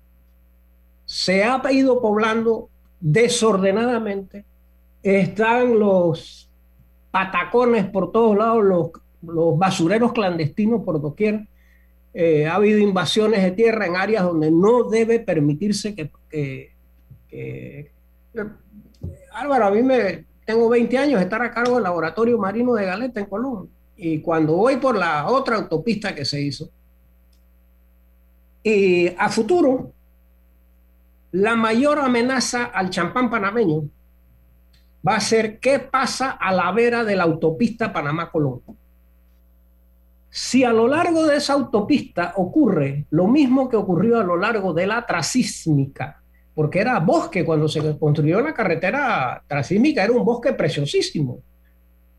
Se ha ido poblando desordenadamente, están los patacones por todos lados, los, los basureros clandestinos por doquier, eh, ha habido invasiones de tierra en áreas donde no debe permitirse que, Álvaro, a mí me tengo 20 años estar a cargo del laboratorio marino de Galeta en Colón. Y cuando voy por la otra autopista que se hizo, y a futuro, la mayor amenaza al champán panameño va a ser qué pasa a la vera de la autopista Panamá-Colón. Si a lo largo de esa autopista ocurre lo mismo que ocurrió a lo largo de la trasísmica, porque era bosque cuando se construyó la carretera trasísmica, era un bosque preciosísimo.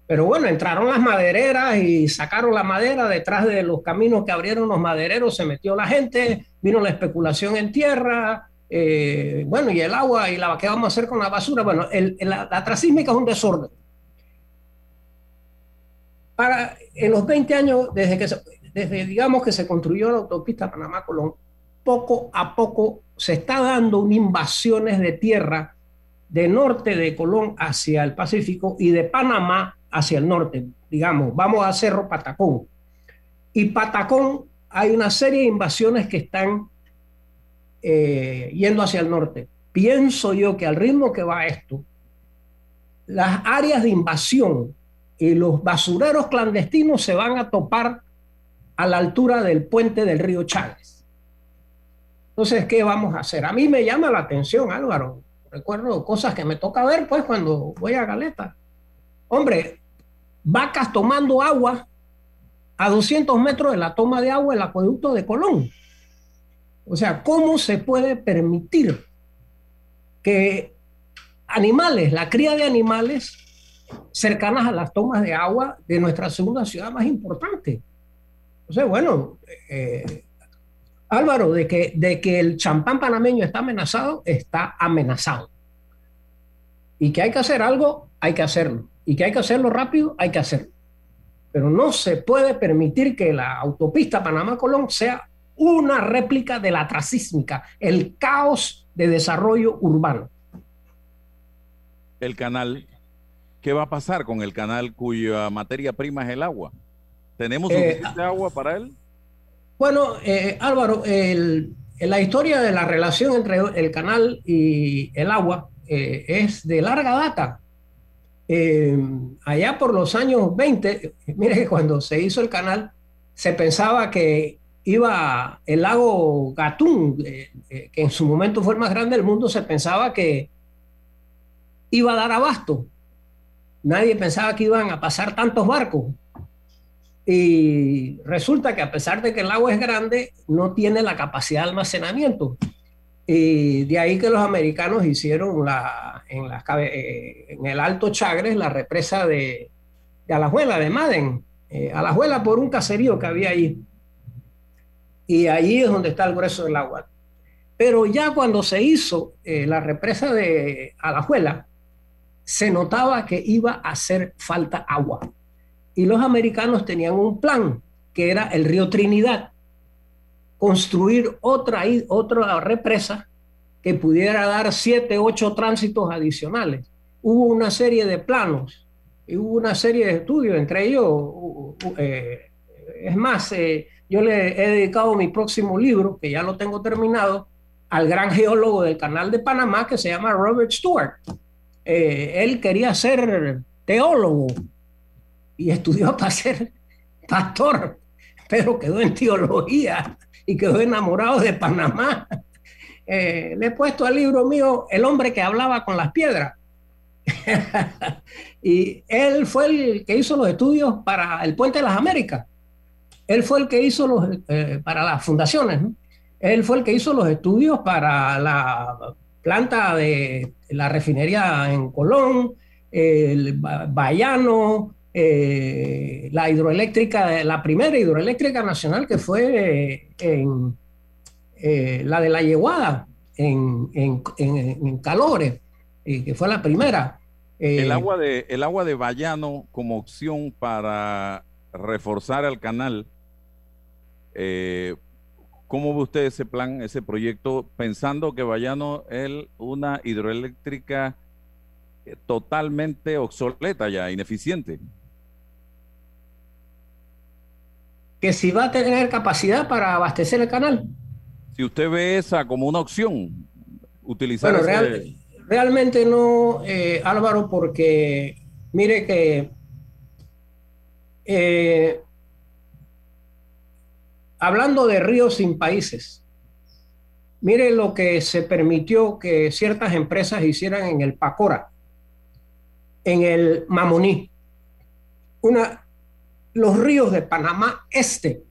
Pero bueno, entraron las madereras y sacaron la madera detrás de los caminos que abrieron los madereros, se metió la gente, vino la especulación en tierra, eh, bueno, y el agua, y la, ¿qué vamos a hacer con la basura? Bueno, la, la trasísmica es un desorden para en los 20 años, desde que desde digamos que se construyó la autopista Panamá-Colón, poco a poco se está dando invasiones de tierra de norte de Colón hacia el Pacífico y de Panamá hacia el norte, digamos, vamos a Cerro Patacón. Y Patacón hay una serie de invasiones que están eh, yendo hacia el norte. Pienso yo que al ritmo que va esto, las áreas de invasión y los basureros clandestinos se van a topar a la altura del puente del río Chávez. Entonces, ¿qué vamos a hacer? A mí me llama la atención, Álvaro. Recuerdo cosas que me toca ver, pues, cuando voy a Galeta. Hombre, vacas tomando agua a 200 metros de la toma de agua del acueducto de Colón. O sea, ¿cómo se puede permitir que animales, la cría de animales cercanas a las tomas de agua de nuestra segunda ciudad más importante? Sea, bueno, eh, Álvaro, de que, de que el champán panameño está amenazado, está amenazado. Y que hay que hacer algo, hay que hacerlo. Y que hay que hacerlo rápido, hay que hacerlo. Pero no se puede permitir que la autopista Panamá-Colón sea una réplica de la trasísmica, el caos de desarrollo urbano. El canal, ¿qué va a pasar con el canal cuya materia prima es el agua? ¿Tenemos eh, suficiente agua para él? Bueno, eh, Álvaro, la historia de la relación entre el canal y el agua eh, es de larga data. allá por los años 20, mire que cuando se hizo el canal, se pensaba que iba el lago Gatún, que en su momento fue el más grande del mundo, se pensaba que iba a dar abasto. Nadie pensaba que iban a pasar tantos barcos. Y resulta que a pesar de que el agua es grande, no tiene la capacidad de almacenamiento. Y de ahí que los americanos hicieron la, en, eh, en el Alto Chagres la represa de, de Alajuela, de Madden. Eh, Alajuela por un caserío que había ahí. Y ahí es donde está el grueso del agua. Pero ya cuando se hizo eh, la represa de Alajuela, se notaba que iba a hacer falta agua y los americanos tenían un plan que era el río Trinidad, construir otra, otra represa que pudiera dar siete, ocho tránsitos adicionales. Hubo una serie de planos y hubo una serie de estudios, entre ellos, eh, es más, eh, yo le he dedicado mi próximo libro, que ya lo tengo terminado, al gran geólogo del canal de Panamá que se llama Robert Stewart. Eh, él quería ser teólogo y estudió para ser pastor, pero quedó en teología y quedó enamorado de Panamá. Eh, le he puesto al libro mío El hombre que hablaba con las piedras. y él fue el que hizo los estudios para el Puente de las Américas. Él fue el que hizo los, eh, para las fundaciones. Él fue el que hizo los estudios para la planta de la refinería en Colón, el Bayano, eh, la hidroeléctrica, la primera hidroeléctrica nacional que fue en eh, la de la Yeguada, en, en, Calores, que fue la primera. el, eh, agua de, el agua de Bayano como opción para reforzar el canal, ¿cómo ve usted ese plan, ese proyecto, pensando que Bayano es una hidroeléctrica totalmente obsoleta ya, ineficiente? Que si va a tener capacidad para abastecer el canal. Si usted ve esa como una opción, utilizar realmente no, eh, Álvaro, porque mire que eh, hablando de ríos sin países, mire lo que se permitió que ciertas empresas hicieran en el Pacora, en el Mamoní. Una los ríos de Panamá Este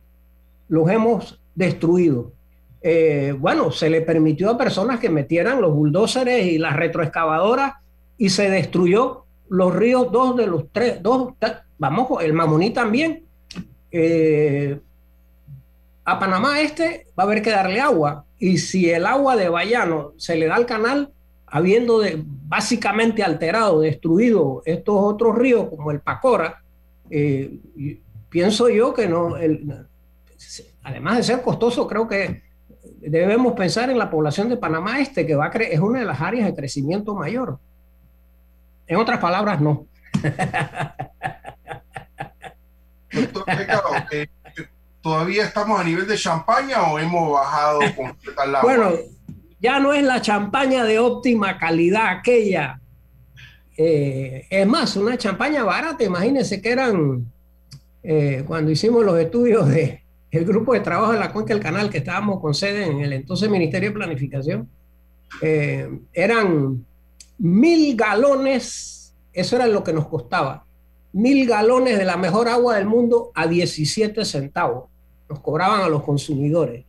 los hemos destruido. Eh, bueno, se le permitió a personas que metieran los bulldozers y las retroexcavadoras y se destruyó los ríos, dos de los tres, dos, vamos, el Mamoní también. Eh, a Panamá Este va a haber que darle agua y si el agua de Bayano se le da al canal, habiendo básicamente alterado, destruido estos otros ríos como el Pacora, eh, pienso yo que no, además de ser costoso, creo que debemos pensar en la población de Panamá Este, que va a es una de las áreas de crecimiento mayor. En otras palabras, no. Doctor eh, ¿todavía estamos a nivel de champaña o hemos bajado con Bueno, ya no es la champaña de óptima calidad aquella Eh, es más, una champaña barata, imagínense que eran, eh, cuando hicimos los estudios de el grupo de trabajo de la cuenca del canal, que estábamos con sede en el entonces Ministerio de Planificación, eh, eran mil galones, eso era lo que nos costaba, mil galones de la mejor agua del mundo a 17 centavos, nos cobraban a los consumidores.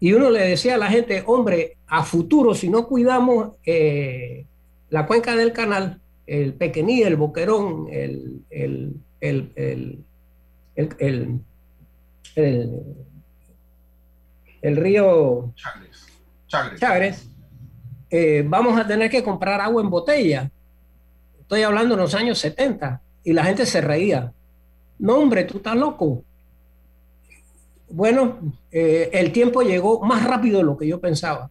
Y uno le decía a la gente, hombre, a futuro, si no cuidamos la cuenca del canal, el Pequení, el Boquerón, el, el, el, el río Chagres, eh, vamos a tener que comprar agua en botella. Estoy hablando en los años 70 y la gente se reía. No, hombre, tú estás loco. Bueno, eh, el tiempo llegó más rápido de lo que yo pensaba.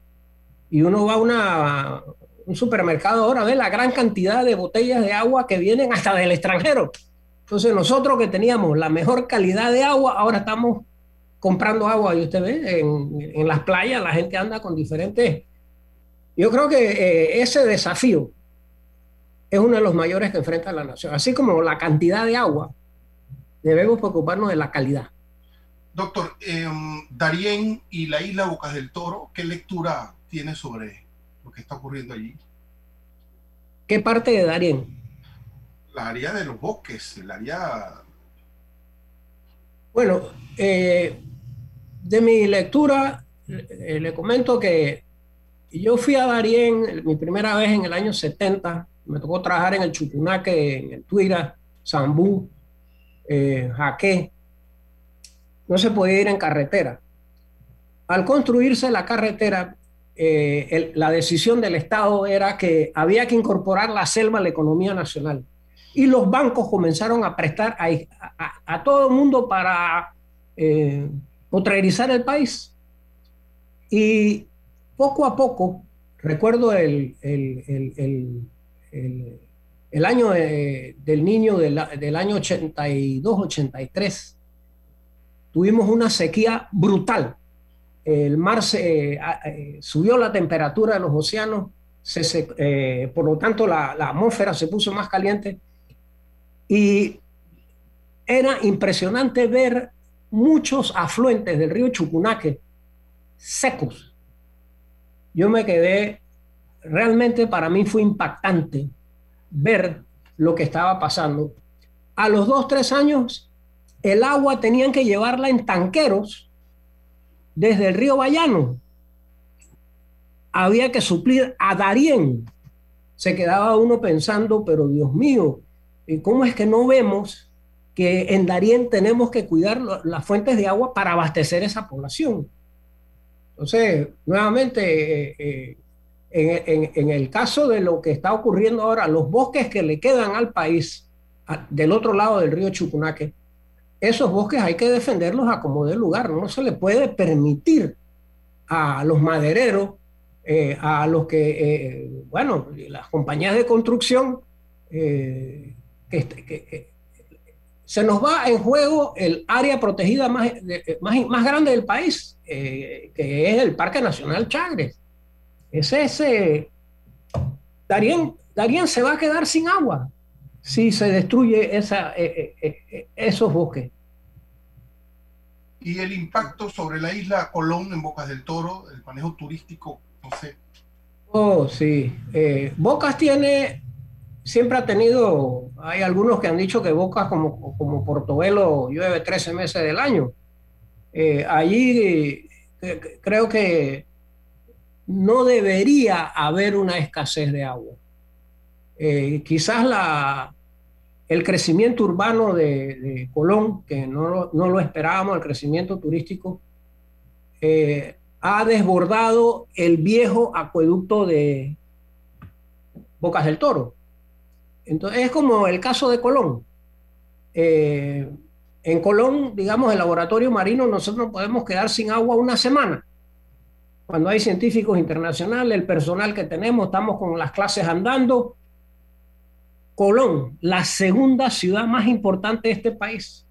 Y uno va a una, un supermercado ahora ve la gran cantidad de botellas de agua que vienen hasta del extranjero. Entonces nosotros que teníamos la mejor calidad de agua, ahora estamos comprando agua y usted ve en, las playas la gente anda con diferentes... Yo creo que eh, ese desafío es uno de los mayores que enfrenta la nación. Así como la cantidad de agua, debemos preocuparnos de la calidad. Doctor, eh, Darién y la isla Bocas del Toro, ¿qué lectura tiene sobre lo que está ocurriendo allí. ¿Qué parte de Darien? La área de los bosques, el área... Bueno, eh, de mi lectura, eh, le comento que yo fui a Darien mi primera vez en el año 70, me tocó trabajar en el Chucunaque, en el Tuira, Zambú, eh, Jaque. No se podía ir en carretera. Al construirse la carretera, eh, la decisión del Estado era que había que incorporar la selva a la economía nacional. Y los bancos comenzaron a prestar a, todo el mundo para eh, el país. Y poco a poco, recuerdo el, el, año del niño del, del año 82-83, tuvimos una sequía brutal el mar se, eh, eh, subió la temperatura de los océanos, eh, por lo tanto la, atmósfera se puso más caliente y era impresionante ver muchos afluentes del río Chucunaque secos. Yo me quedé, realmente para mí fue impactante ver lo que estaba pasando. A los dos, tres años, el agua tenían que llevarla en tanqueros desde el río Bayano había que suplir a Darién. Se quedaba uno pensando, pero Dios mío, ¿cómo es que no vemos que en Darién tenemos que cuidar las fuentes de agua para abastecer esa población? Entonces, nuevamente, eh, eh, en, el caso de lo que está ocurriendo ahora, los bosques que le quedan al país del otro lado del río Chucunaque, esos bosques hay que defenderlos a como de lugar, no se le puede permitir a los madereros, eh, a los que, eh, bueno, las compañías de construcción, eh, que, se nos va en juego el área protegida más, más, grande del país, que es el Parque Nacional Chagres. Es ese... Darien, Darien se va a quedar sin agua si se destruye esa, eh, eh, eh, esos bosques. Y el impacto sobre la isla Colón en Bocas del Toro, el manejo turístico, no sé. Oh, sí. Bocas tiene, siempre ha tenido, hay algunos que han dicho que Bocas como, como Portobelo llueve 13 meses del año. allí creo que no debería haber una escasez de agua. quizás la, el crecimiento urbano de, Colón, que no, lo esperábamos, el crecimiento turístico, eh, ha desbordado el viejo acueducto de Bocas del Toro. Entonces es como el caso de Colón. Eh, en Colón, digamos, el laboratorio marino, nosotros podemos quedar sin agua una semana. Cuando hay científicos internacionales, el personal que tenemos, estamos con las clases andando, Colón, la segunda ciudad más importante de este país.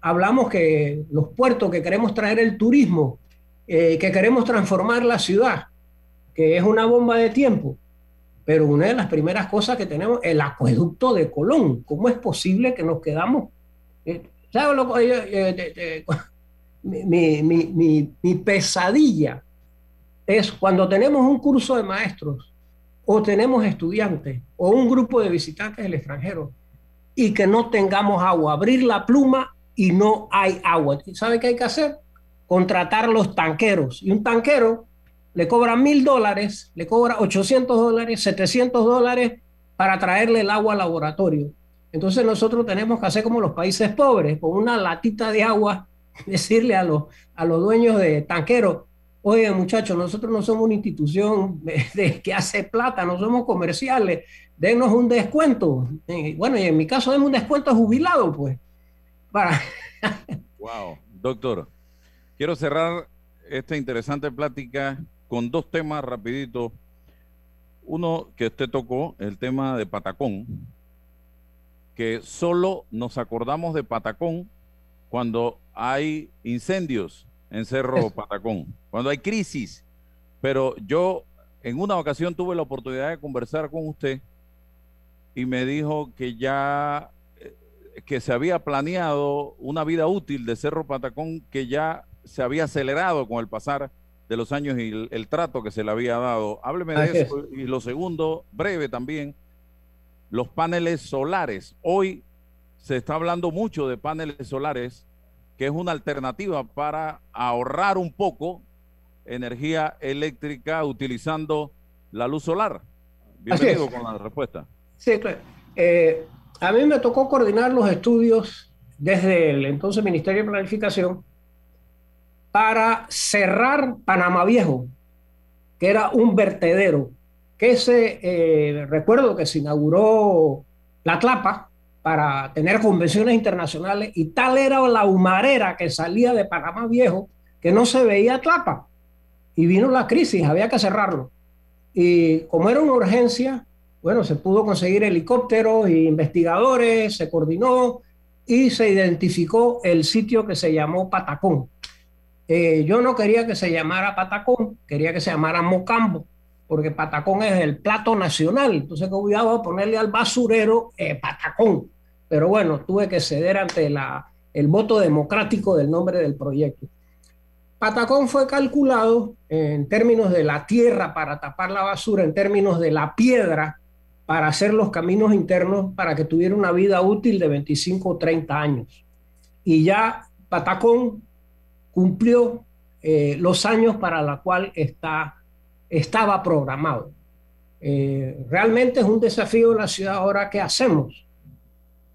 Hablamos que los puertos, que queremos traer el turismo, eh, que queremos transformar la ciudad, que es una bomba de tiempo. pero una de las primeras cosas que tenemos el acueducto de Colón. ¿Cómo es posible que nos quedamos? Eh, ¿Sabes lo que mi, mi, mi, pesadilla es cuando tenemos un curso de maestros o tenemos estudiantes o un grupo de visitantes del extranjero y que no tengamos agua, abrir la pluma y no hay agua. ¿Sabe qué hay que hacer? Contratar los tanqueros. Y un tanquero le cobra mil dólares, le cobra 800 dólares, 700 dólares para traerle el agua al laboratorio. Entonces nosotros tenemos que hacer como los países pobres, con una latita de agua, decirle a los, a los dueños de tanqueros, oye muchachos, nosotros no somos una institución de, que hace plata, no somos comerciales, denos un descuento. bueno, y en mi caso, denme un descuento jubilado, pues. Para... wow, doctor, quiero cerrar esta interesante plática con dos temas rapiditos. Uno que usted tocó, el tema de Patacón, que solo nos acordamos de Patacón cuando hay incendios en Cerro Patacón, cuando hay crisis. Pero yo en una ocasión tuve la oportunidad de conversar con usted y me dijo que ya eh, que se había planeado una vida útil de Cerro Patacón que ya se había acelerado con el pasar de los años y el, trato que se le había dado. Hábleme de eso. Y lo segundo, breve también, los paneles solares. Hoy se está hablando mucho de paneles solares, que es una alternativa para ahorrar un poco energía eléctrica utilizando la luz solar. Bienvenido con la respuesta. Sí, claro. Eh, a mí me tocó coordinar los estudios desde el entonces Ministerio de Planificación para cerrar Panamá Viejo, que era un vertedero, que se, eh, recuerdo que se inauguró la Tlapa para tener convenciones internacionales y tal era la humarera que salía de Panamá Viejo que no se veía Tlapa. Y vino la crisis, había que cerrarlo. Y como era una urgencia, bueno, se pudo conseguir helicópteros e investigadores, se coordinó y se identificó el sitio que se llamó Patacón eh, yo no quería que se llamara Patacón, quería que se llamara Mocambo, porque Patacón es el plato nacional, entonces a ponerle al basurero eh, Patacón. Pero bueno, tuve que ceder ante el voto democrático del nombre del proyecto. Patacón fue calculado en términos de la tierra para tapar la basura, en términos de la piedra para hacer los caminos internos para que tuviera una vida útil de 25 o 30 años. Y ya Patacón cumplió eh, los años para la cual está, estaba programado. Eh, realmente es un desafío en la ciudad ahora qué hacemos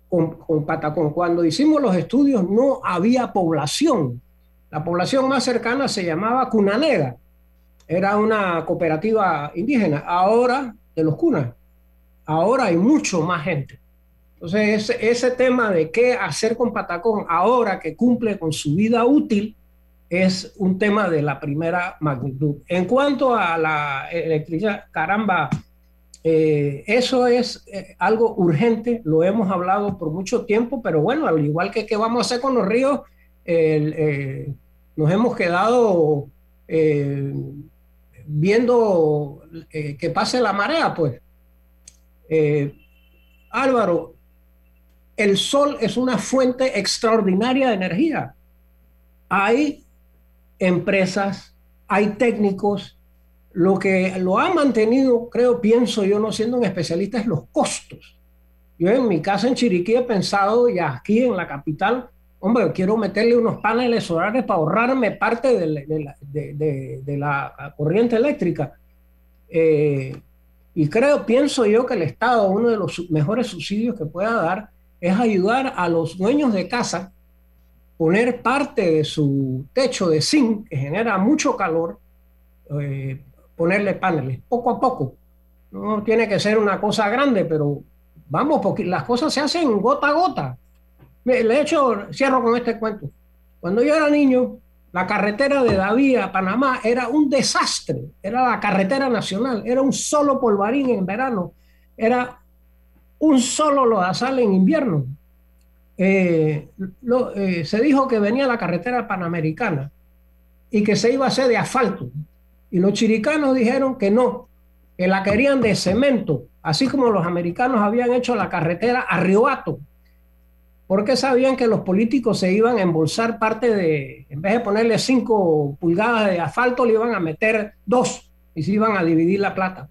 con, con, Patacón. Cuando hicimos los estudios no había población. La población más cercana se llamaba Cunanega. Era una cooperativa indígena. Ahora, de los cunas, ahora hay mucho más gente. Entonces, ese, ese tema de qué hacer con Patacón ahora que cumple con su vida útil, es un tema de la primera magnitud. En cuanto a la electricidad, caramba, eh, eso es eh, algo urgente, lo hemos hablado por mucho tiempo, pero bueno, al igual que qué vamos a hacer con los ríos, eh, nos hemos quedado viendo que pase la marea, pues. Álvaro, el sol es una fuente extraordinaria de energía. Hay empresas, hay técnicos. Lo que lo ha mantenido, creo, pienso yo, no siendo un especialista, es los costos. Yo en mi casa en Chiriquí he pensado, y aquí en la capital, hombre, quiero meterle unos paneles solares para ahorrarme parte de, la, corriente eléctrica. Eh, y creo, pienso yo que el Estado, uno de los mejores subsidios que pueda dar, es ayudar a los dueños de casa poner parte de su techo de zinc, que genera mucho calor, eh, ponerle paneles, poco a poco. No tiene que ser una cosa grande, pero vamos, porque las cosas se hacen gota a gota. Le hecho, cierro con este cuento. Cuando yo era niño, la carretera de David a Panamá era un desastre, era la carretera nacional, era un solo polvarín en verano, era un solo lodazal en invierno. Eh, eh, se dijo que venía la carretera panamericana y que se iba a hacer de asfalto. Y los chiricanos dijeron que no, que la querían de cemento, así como los americanos habían hecho la carretera a Riobato, porque sabían que los políticos se iban a embolsar parte de, en vez de ponerle cinco pulgadas de asfalto, le iban a meter dos y se iban a dividir la plata.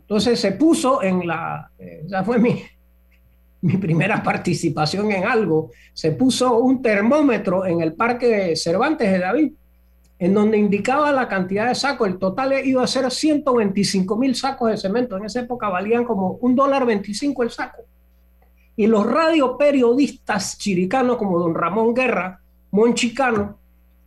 Entonces se puso en la, eh, ya fue mi, mi primera participación en algo, se puso un termómetro en el Parque Cervantes de David en donde indicaba la cantidad de sacos. El total iba a ser 125 mil sacos de cemento. En esa época valían como un dólar 25 el saco. Y los radioperiodistas chiricanos como don Ramón Guerra, Monchicano,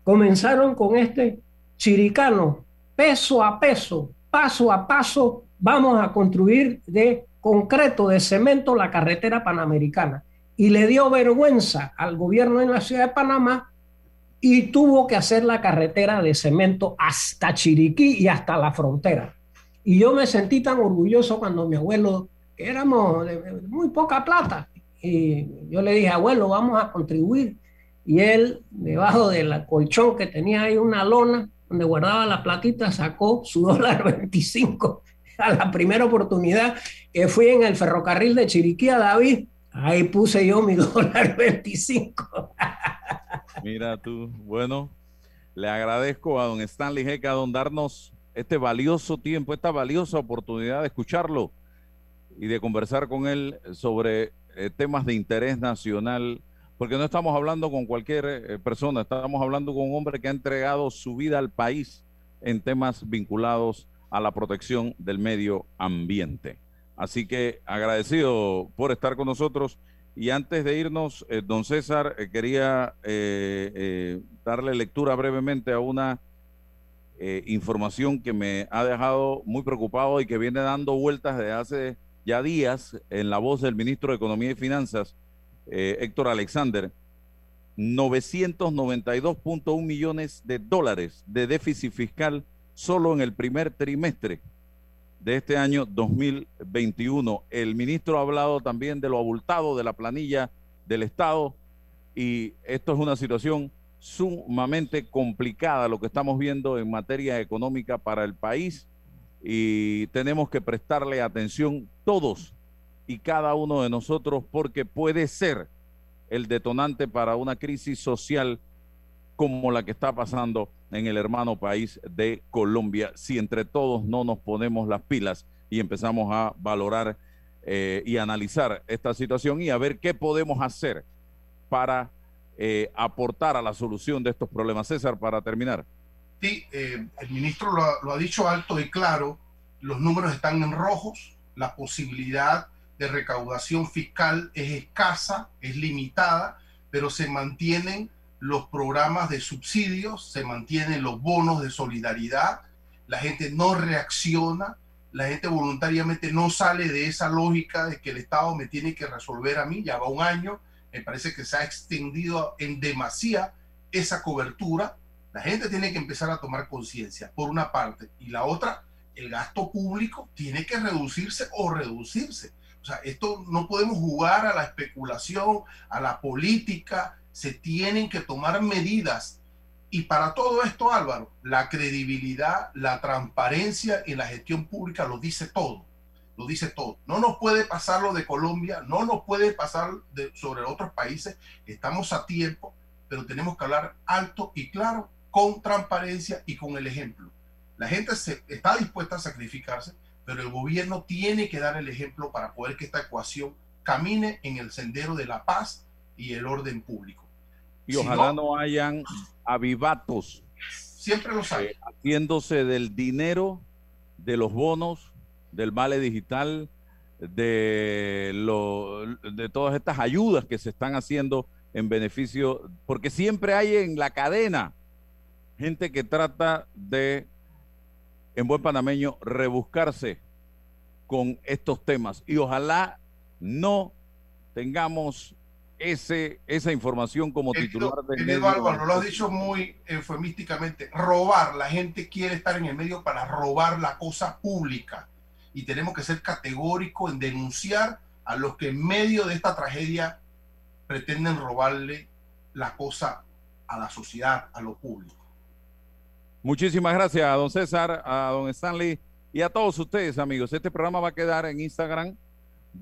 comenzaron con este chiricano, peso a peso, paso a paso, vamos a construir de concreto, de cemento, la carretera panamericana. Y le dio vergüenza al gobierno en la ciudad de Panamá y tuvo que hacer la carretera de cemento hasta Chiriquí y hasta la frontera. Y yo me sentí tan orgulloso cuando mi abuelo, éramos de muy poca plata, y yo le dije, abuelo, vamos a contribuir. Y él, debajo del colchón que tenía ahí una lona donde guardaba la platita, sacó su dólar 25 a la primera oportunidad que fui en el ferrocarril de Chiriquí a David. Ahí puse yo mi dólar 25. Mira tú, bueno, le agradezco a don Stanley Jeca don darnos este valioso tiempo, esta valiosa oportunidad de escucharlo y de conversar con él sobre eh, temas de interés nacional, porque no estamos hablando con cualquier eh, persona, estamos hablando con un hombre que ha entregado su vida al país en temas vinculados a la protección del medio ambiente. Así que agradecido por estar con nosotros y antes de irnos, eh, don César, eh, quería eh, darle lectura brevemente a una información que me ha dejado muy preocupado y que viene dando vueltas desde hace ya días en la voz del ministro de Economía y Finanzas, Héctor Alexander. 992.1 millones de dólares de déficit fiscal solo en el primer trimestre de este año 2021. El ministro ha hablado también de lo abultado de la planilla del Estado y esto es una situación sumamente complicada lo que estamos viendo en materia económica para el país y tenemos que prestarle atención todos y cada uno de nosotros porque puede ser el detonante para una crisis social como la que está pasando en el hermano país de Colombia, si entre todos no nos ponemos las pilas y empezamos a valorar eh, y analizar esta situación y a ver qué podemos hacer para eh, aportar a la solución de estos problemas. César, para terminar. Sí, eh, el ministro lo ha dicho alto y claro, los números están en rojos, la posibilidad de recaudación fiscal es escasa, es limitada, pero se mantienen los programas de subsidios, se mantienen los bonos de solidaridad, la gente no reacciona, la gente voluntariamente no sale de esa lógica de que el Estado me tiene que resolver a mí, ya va un año, me parece que se ha extendido en demasía esa cobertura, la gente tiene que empezar a tomar conciencia, por una parte, y la otra, el gasto público tiene que reducirse o reducirse. O sea, esto no podemos jugar a la especulación, a la política, se tienen que tomar medidas. Y para todo esto, Álvaro, la credibilidad, la transparencia en la gestión pública lo dice todo. Lo dice todo. No nos puede pasar lo de Colombia, no nos puede pasar sobre otros países. Estamos a tiempo, pero tenemos que hablar alto y claro, con transparencia y con el ejemplo. La gente se, está dispuesta a sacrificarse, pero el gobierno tiene que dar el ejemplo para poder que esta ecuación camine en el sendero de la paz y el orden público. Y ojalá no, hayan avivatos. Siempre los hay. Eh, haciéndose del dinero, de los bonos, del vale digital, de, lo, de todas estas ayudas que se están haciendo en beneficio, porque siempre hay en la cadena gente que trata de, en buen panameño, rebuscarse con estos temas. Y ojalá no tengamos ese, esa información como titular del medio. Álvaro, lo has dicho muy eufemísticamente, robar, la gente quiere estar en el medio para robar la cosa pública y tenemos que ser categóricos en denunciar a los que en medio de esta tragedia pretenden robarle la cosa a la sociedad, a lo público. Muchísimas gracias a don César, a don Stanley Y a todos ustedes, amigos, este programa va a quedar en Instagram,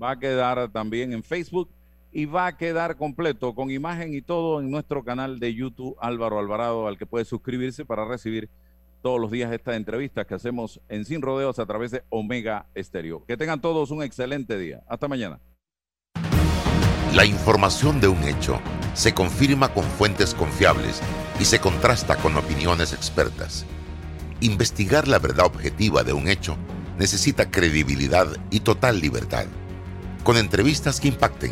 va a quedar también en Facebook y va a quedar completo con imagen y todo en nuestro canal de YouTube Álvaro Alvarado, al que puede suscribirse para recibir todos los días estas entrevistas que hacemos en Sin Rodeos a través de Omega Estéreo. Que tengan todos un excelente día. Hasta mañana. La información de un hecho se confirma con fuentes confiables y se contrasta con opiniones expertas. Investigar la verdad objetiva de un hecho necesita credibilidad y total libertad. Con entrevistas que impacten,